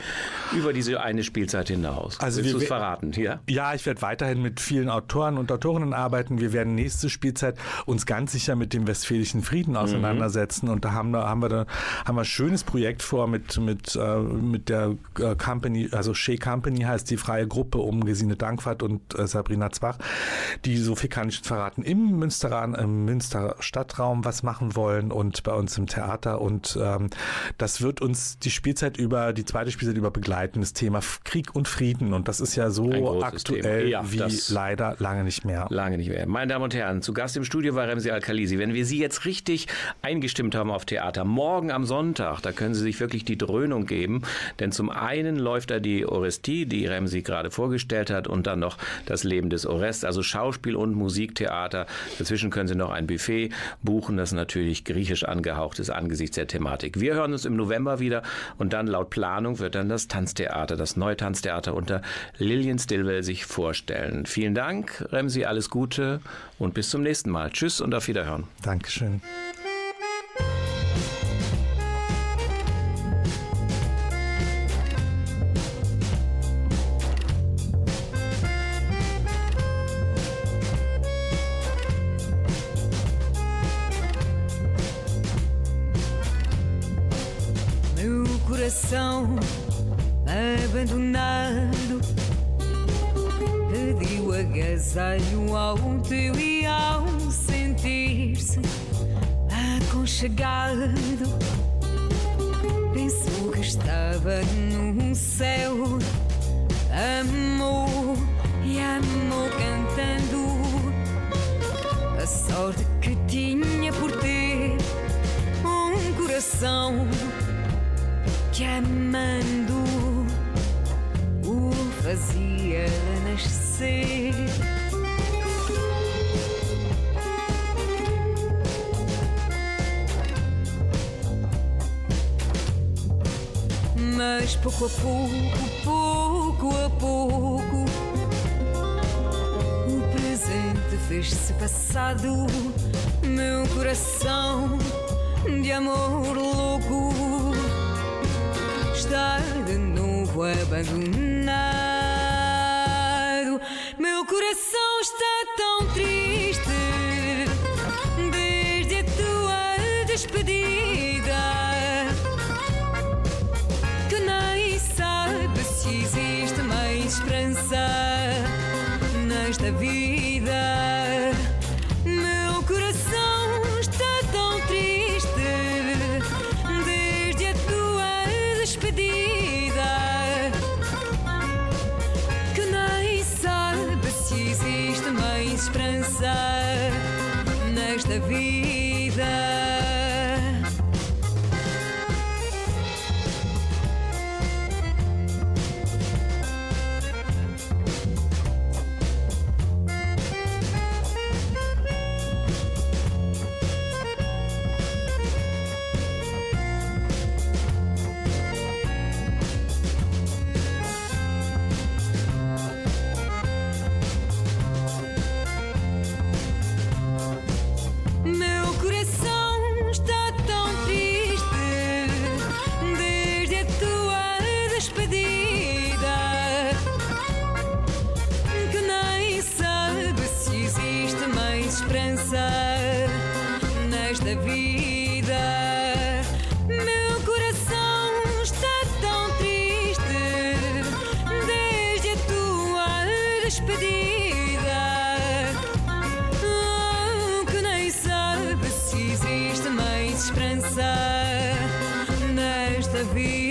Über diese eine Spielzeit hinaus. Also Willst du es verraten? Ja, ja ich werde weiterhin mit vielen Autoren und Autorinnen arbeiten. Wir werden nächste Spielzeit uns ganz sicher mit dem Westfälischen Frieden aus auseinandersetzen. Und da haben, haben wir da haben wir ein schönes Projekt vor mit, mit, äh, mit der äh, Company, also Shea Company heißt die freie Gruppe um Gesine Dankwart und äh, Sabrina Zwach, die, so viel kann ich verraten, im Münsteran, im Münster Stadtraum was machen wollen und bei uns im Theater. Und ähm, das wird uns die Spielzeit über, die zweite Spielzeit über begleiten, das Thema Krieg und Frieden. Und das ist ja so aktuell ja, wie leider lange nicht mehr. Lange nicht mehr. Meine Damen und Herren, zu Gast im Studio war Remsi Al-Khalisi. Wenn wir Sie jetzt richtig eingestimmt haben auf Theater. Morgen am Sonntag, da können Sie sich wirklich die Dröhnung geben, denn zum einen läuft da die Orestie, die Remsi gerade vorgestellt hat, und dann noch das Leben des Orest, also Schauspiel und Musiktheater. Dazwischen können Sie noch ein Buffet buchen, das natürlich griechisch angehaucht ist angesichts der Thematik. Wir hören uns im November wieder und dann laut Planung wird dann das Tanztheater, das neue Tanztheater unter Lillian Stillwell sich vorstellen. Vielen Dank, Remsi, alles Gute und bis zum nächsten Mal. Tschüss und auf Wiederhören. Dankeschön. Coração abandonado. Pediu agasalho ao teu e ao sentir-se aconchegado. Pensou que estava no céu. Amou e amou cantando. A sorte que tinha por ter um coração que amando o fazia nascer. Mas pouco a pouco, pouco a pouco, o presente fez-se passado. Meu coração de amor louco estar de novo abandonado. esperança nesta vida.